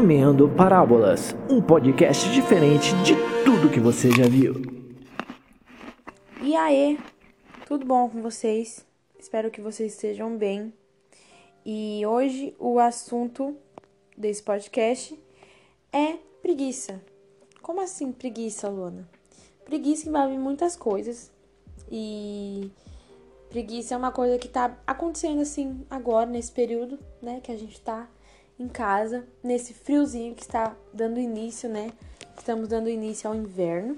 Comendo Parábolas, um podcast diferente de tudo que você já viu. E aí, tudo bom com vocês? Espero que vocês estejam bem. E hoje o assunto desse podcast é preguiça. Como assim preguiça, Luana? Preguiça envolve muitas coisas e preguiça é uma coisa que tá acontecendo assim agora, nesse período, né, que a gente tá em casa, nesse friozinho que está dando início, né? Estamos dando início ao inverno,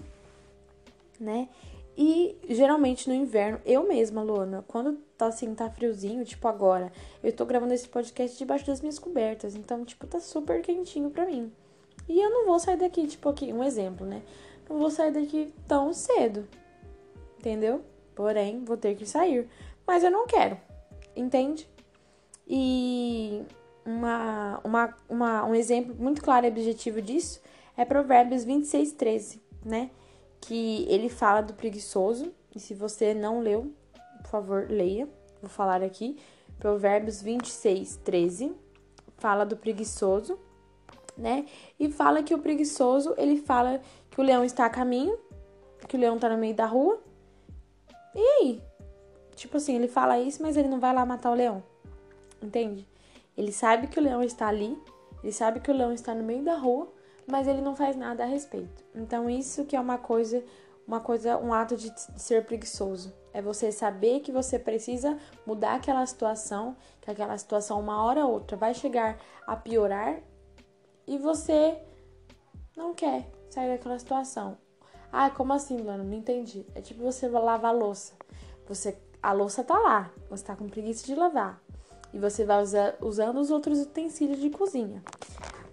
né? E geralmente no inverno, eu mesma, Luana, quando tá assim, tá friozinho, tipo agora, eu tô gravando esse podcast debaixo das minhas cobertas, então, tipo, tá super quentinho pra mim. E eu não vou sair daqui, tipo, aqui, um exemplo, né? Não vou sair daqui tão cedo, entendeu? Porém, vou ter que sair. Mas eu não quero, entende? E uma, uma, uma, um exemplo muito claro e objetivo disso é Provérbios 26, 13, né? Que ele fala do preguiçoso. E se você não leu, por favor, leia. Vou falar aqui. Provérbios 26, 13. Fala do preguiçoso, né? E fala que o preguiçoso, ele fala que o leão está a caminho, que o leão tá no meio da rua. E aí? Tipo assim, ele fala isso, mas ele não vai lá matar o leão. Entende? Ele sabe que o leão está ali, ele sabe que o leão está no meio da rua, mas ele não faz nada a respeito. Então isso que é uma coisa, uma coisa, um ato de ser preguiçoso. É você saber que você precisa mudar aquela situação, que aquela situação uma hora ou outra vai chegar a piorar e você não quer sair daquela situação. Ah, como assim, Luana? Não entendi. É tipo você lavar a louça. Você, a louça tá lá, você tá com preguiça de lavar e você vai usar, usando os outros utensílios de cozinha.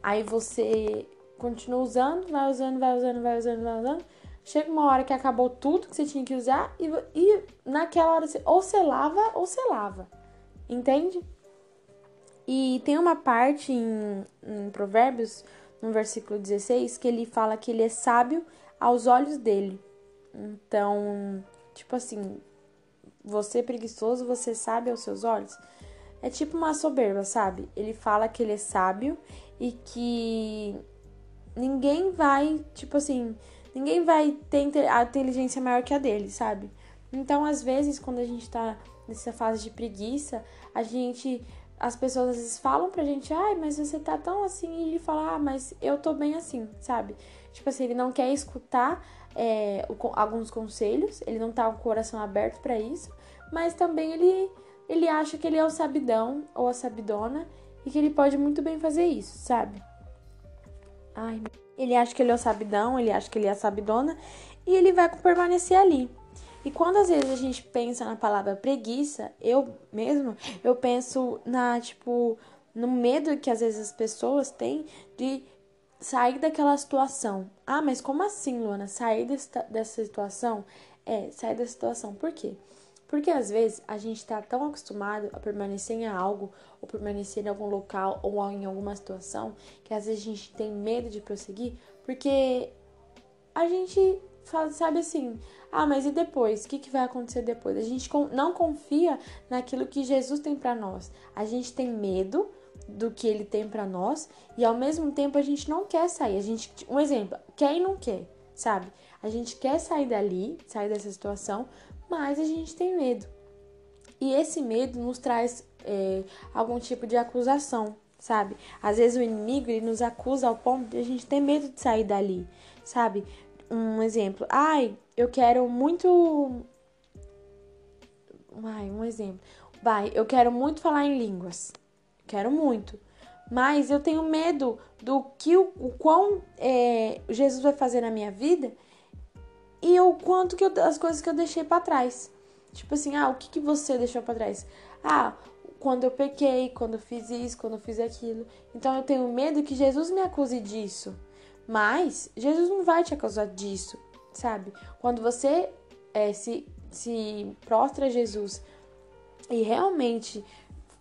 Aí você continua usando, vai usando, vai usando, vai usando, vai usando. Chega uma hora que acabou tudo que você tinha que usar e, e naquela hora você, ou você lava ou você lava. Entende? E tem uma parte em, em Provérbios, no versículo 16, que ele fala que ele é sábio aos olhos dele. Então, tipo assim, você preguiçoso, você sabe aos seus olhos? É tipo uma soberba, sabe? Ele fala que ele é sábio e que ninguém vai, tipo assim, ninguém vai ter a inteligência maior que a dele, sabe? Então, às vezes, quando a gente tá nessa fase de preguiça, a gente. As pessoas às vezes falam pra gente, ai, mas você tá tão assim, e ele fala, ah, mas eu tô bem assim, sabe? Tipo assim, ele não quer escutar é, alguns conselhos, ele não tá com o coração aberto para isso, mas também ele ele acha que ele é o sabidão ou a sabidona e que ele pode muito bem fazer isso, sabe? Ai, ele acha que ele é o sabidão, ele acha que ele é a sabidona e ele vai permanecer ali. E quando às vezes a gente pensa na palavra preguiça, eu mesmo, eu penso na, tipo, no medo que às vezes as pessoas têm de sair daquela situação. Ah, mas como assim, Luana? Sair dessa, dessa situação? É, sair da situação. Por quê? Porque às vezes a gente está tão acostumado a permanecer em algo, ou permanecer em algum local, ou em alguma situação, que às vezes a gente tem medo de prosseguir, porque a gente fala, sabe assim, ah, mas e depois? O que, que vai acontecer depois? A gente não confia naquilo que Jesus tem para nós. A gente tem medo do que ele tem para nós e ao mesmo tempo a gente não quer sair. A gente, um exemplo, quer e não quer, sabe? A gente quer sair dali, sair dessa situação, mas a gente tem medo. E esse medo nos traz é, algum tipo de acusação, sabe? Às vezes o inimigo ele nos acusa ao ponto de a gente ter medo de sair dali, sabe? Um exemplo, ai, eu quero muito. Ai, um exemplo. Vai, eu quero muito falar em línguas. Quero muito. Mas eu tenho medo do que o, o quão é, Jesus vai fazer na minha vida e o quanto que eu, as coisas que eu deixei para trás. Tipo assim, ah, o que, que você deixou para trás? Ah, quando eu pequei, quando eu fiz isso, quando eu fiz aquilo. Então eu tenho medo que Jesus me acuse disso. Mas Jesus não vai te acusar disso, sabe? Quando você é, se, se prostra a Jesus e realmente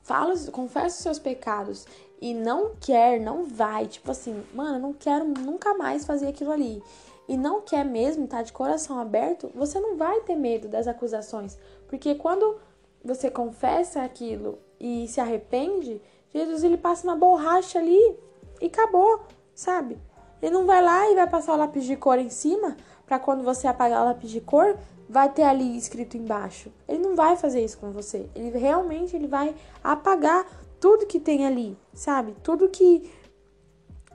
fala, confessa os seus pecados e não quer, não vai, tipo assim, mano, não quero nunca mais fazer aquilo ali e não quer mesmo tá de coração aberto, você não vai ter medo das acusações, porque quando você confessa aquilo e se arrepende, Jesus ele passa uma borracha ali, e acabou, sabe? Ele não vai lá e vai passar o lápis de cor em cima para quando você apagar o lápis de cor, vai ter ali escrito embaixo. Ele não vai fazer isso com você. Ele realmente ele vai apagar tudo que tem ali, sabe? Tudo que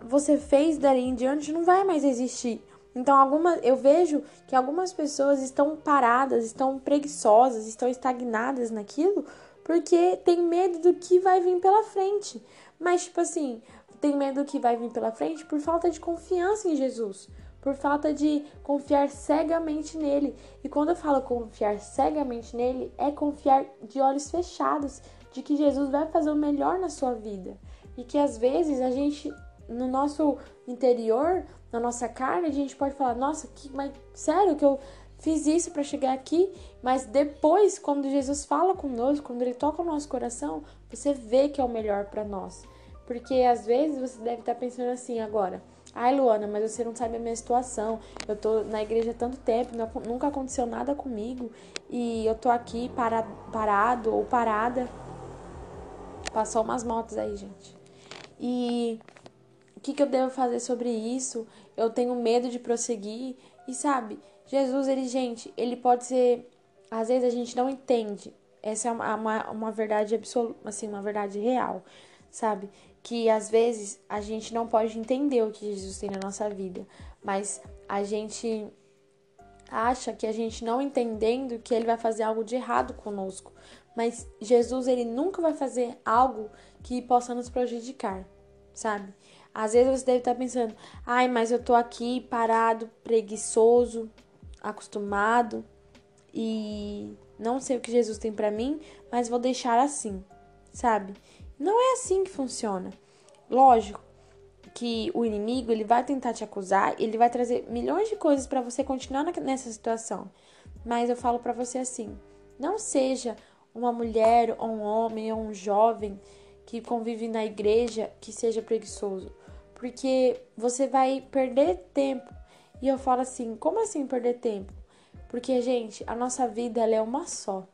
você fez dali em diante não vai mais existir. Então, alguma, eu vejo que algumas pessoas estão paradas, estão preguiçosas, estão estagnadas naquilo, porque tem medo do que vai vir pela frente. Mas, tipo assim, tem medo do que vai vir pela frente por falta de confiança em Jesus, por falta de confiar cegamente nele. E quando eu falo confiar cegamente nele, é confiar de olhos fechados, de que Jesus vai fazer o melhor na sua vida. E que às vezes a gente, no nosso interior, na nossa carne, a gente pode falar: nossa, que, mas sério que eu fiz isso para chegar aqui? Mas depois, quando Jesus fala conosco, quando ele toca o nosso coração, você vê que é o melhor para nós. Porque às vezes você deve estar pensando assim agora. Ai, Luana, mas você não sabe a minha situação. Eu tô na igreja há tanto tempo, nunca aconteceu nada comigo. E eu tô aqui para, parado ou parada. Passou umas motos aí, gente. E o que, que eu devo fazer sobre isso? Eu tenho medo de prosseguir. E sabe, Jesus, ele, gente, ele pode ser. Às vezes a gente não entende. Essa é uma, uma, uma verdade absoluta, assim, uma verdade real, sabe? Que às vezes a gente não pode entender o que Jesus tem na nossa vida, mas a gente acha que a gente não entendendo que ele vai fazer algo de errado conosco. Mas Jesus, ele nunca vai fazer algo que possa nos prejudicar, sabe? Às vezes você deve estar pensando: "Ai, mas eu tô aqui parado, preguiçoso, acostumado e não sei o que Jesus tem para mim, mas vou deixar assim", sabe? Não é assim que funciona. Lógico que o inimigo ele vai tentar te acusar, ele vai trazer milhões de coisas para você continuar nessa situação. Mas eu falo para você assim: não seja uma mulher, ou um homem, ou um jovem que convive na igreja que seja preguiçoso, porque você vai perder tempo. E eu falo assim: como assim perder tempo? Porque, gente, a nossa vida ela é uma só.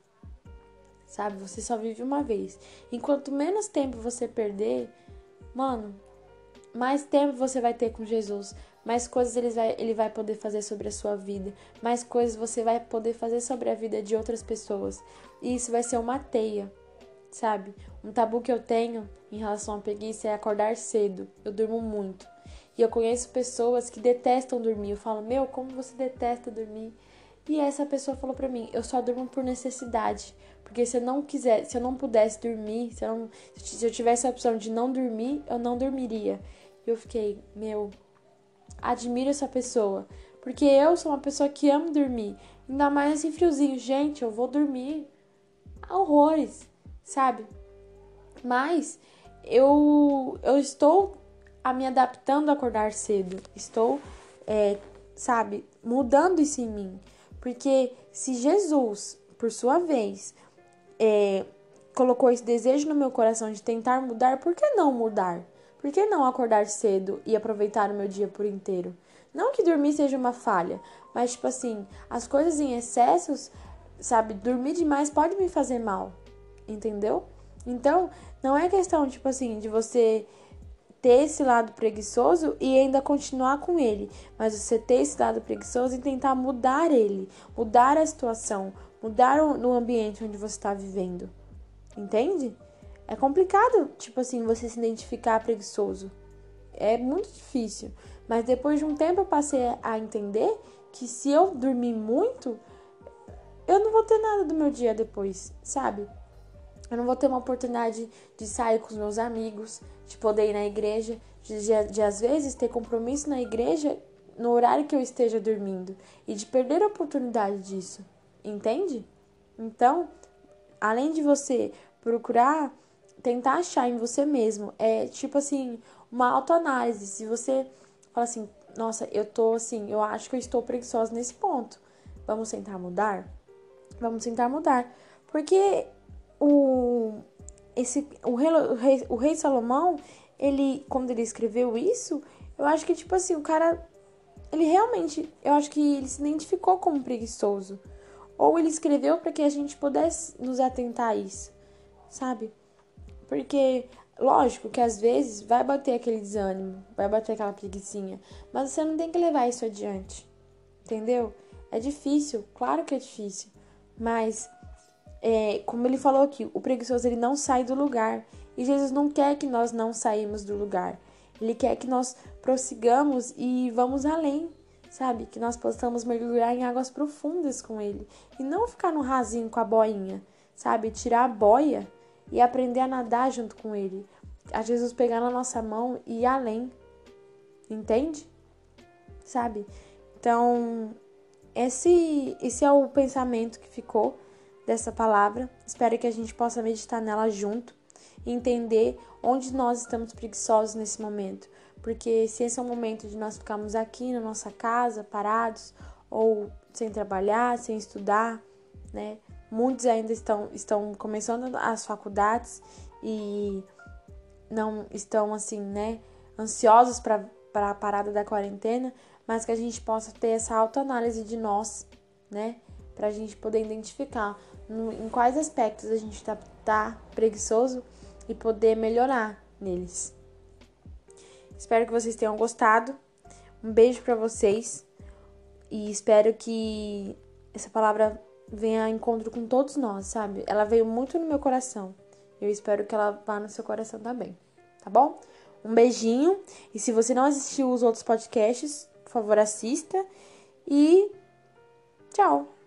Sabe? Você só vive uma vez. Enquanto menos tempo você perder, mano, mais tempo você vai ter com Jesus, mais coisas ele vai, ele vai poder fazer sobre a sua vida, mais coisas você vai poder fazer sobre a vida de outras pessoas. E isso vai ser uma teia, sabe? Um tabu que eu tenho em relação à preguiça é acordar cedo. Eu durmo muito. E eu conheço pessoas que detestam dormir. Eu falo, meu, como você detesta dormir? E essa pessoa falou pra mim, eu só durmo por necessidade. Porque se eu não quiser, se eu não pudesse dormir, se eu, não, se eu tivesse a opção de não dormir, eu não dormiria. E eu fiquei, meu, admiro essa pessoa. Porque eu sou uma pessoa que amo dormir. Ainda mais esse friozinho. Gente, eu vou dormir horrores, sabe? Mas eu, eu estou a me adaptando a acordar cedo. Estou, é, sabe, mudando isso em mim. Porque se Jesus, por sua vez, é, colocou esse desejo no meu coração de tentar mudar, por que não mudar? Por que não acordar cedo e aproveitar o meu dia por inteiro? Não que dormir seja uma falha, mas tipo assim, as coisas em excessos, sabe, dormir demais pode me fazer mal, entendeu? Então, não é questão, tipo assim, de você ter esse lado preguiçoso e ainda continuar com ele, mas você ter esse lado preguiçoso e tentar mudar ele, mudar a situação, mudar o, ambiente onde você está vivendo. Entende? É complicado, tipo assim, você se identificar preguiçoso. É muito difícil. Mas depois de um tempo eu passei a entender que se eu dormir muito, eu não vou ter nada do meu dia depois, sabe? Eu não vou ter uma oportunidade de sair com os meus amigos, de poder ir na igreja, de, de, de às vezes ter compromisso na igreja no horário que eu esteja dormindo e de perder a oportunidade disso, entende? Então, além de você procurar tentar achar em você mesmo. É tipo assim, uma autoanálise. Se você fala assim, nossa, eu tô assim, eu acho que eu estou preguiçosa nesse ponto. Vamos tentar mudar? Vamos tentar mudar. Porque o esse o rei, o rei, Salomão, ele quando ele escreveu isso, eu acho que tipo assim, o cara ele realmente, eu acho que ele se identificou como preguiçoso. Ou ele escreveu para que a gente pudesse nos atentar a isso, sabe? Porque Lógico que às vezes vai bater aquele desânimo, vai bater aquela preguiçinha, mas você não tem que levar isso adiante. Entendeu? É difícil, claro que é difícil, mas é, como ele falou aqui, o preguiçoso ele não sai do lugar e Jesus não quer que nós não saímos do lugar. Ele quer que nós prossigamos e vamos além, sabe? Que nós possamos mergulhar em águas profundas com ele e não ficar no rasinho com a boinha, sabe? Tirar a boia e aprender a nadar junto com ele. A Jesus pegar na nossa mão e ir além. Entende? Sabe? Então, esse, esse é o pensamento que ficou dessa palavra. Espero que a gente possa meditar nela junto e entender onde nós estamos preguiçosos nesse momento. Porque se esse é o momento de nós ficarmos aqui na nossa casa, parados, ou sem trabalhar, sem estudar, né? Muitos ainda estão, estão começando as faculdades e não estão assim, né, ansiosos para a parada da quarentena, mas que a gente possa ter essa autoanálise de nós, né, para a gente poder identificar no, em quais aspectos a gente está tá preguiçoso e poder melhorar neles. Espero que vocês tenham gostado. Um beijo para vocês e espero que essa palavra venha a encontro com todos nós, sabe? Ela veio muito no meu coração. Eu espero que ela vá no seu coração também, tá bom? Um beijinho. E se você não assistiu os outros podcasts, por favor, assista. E tchau!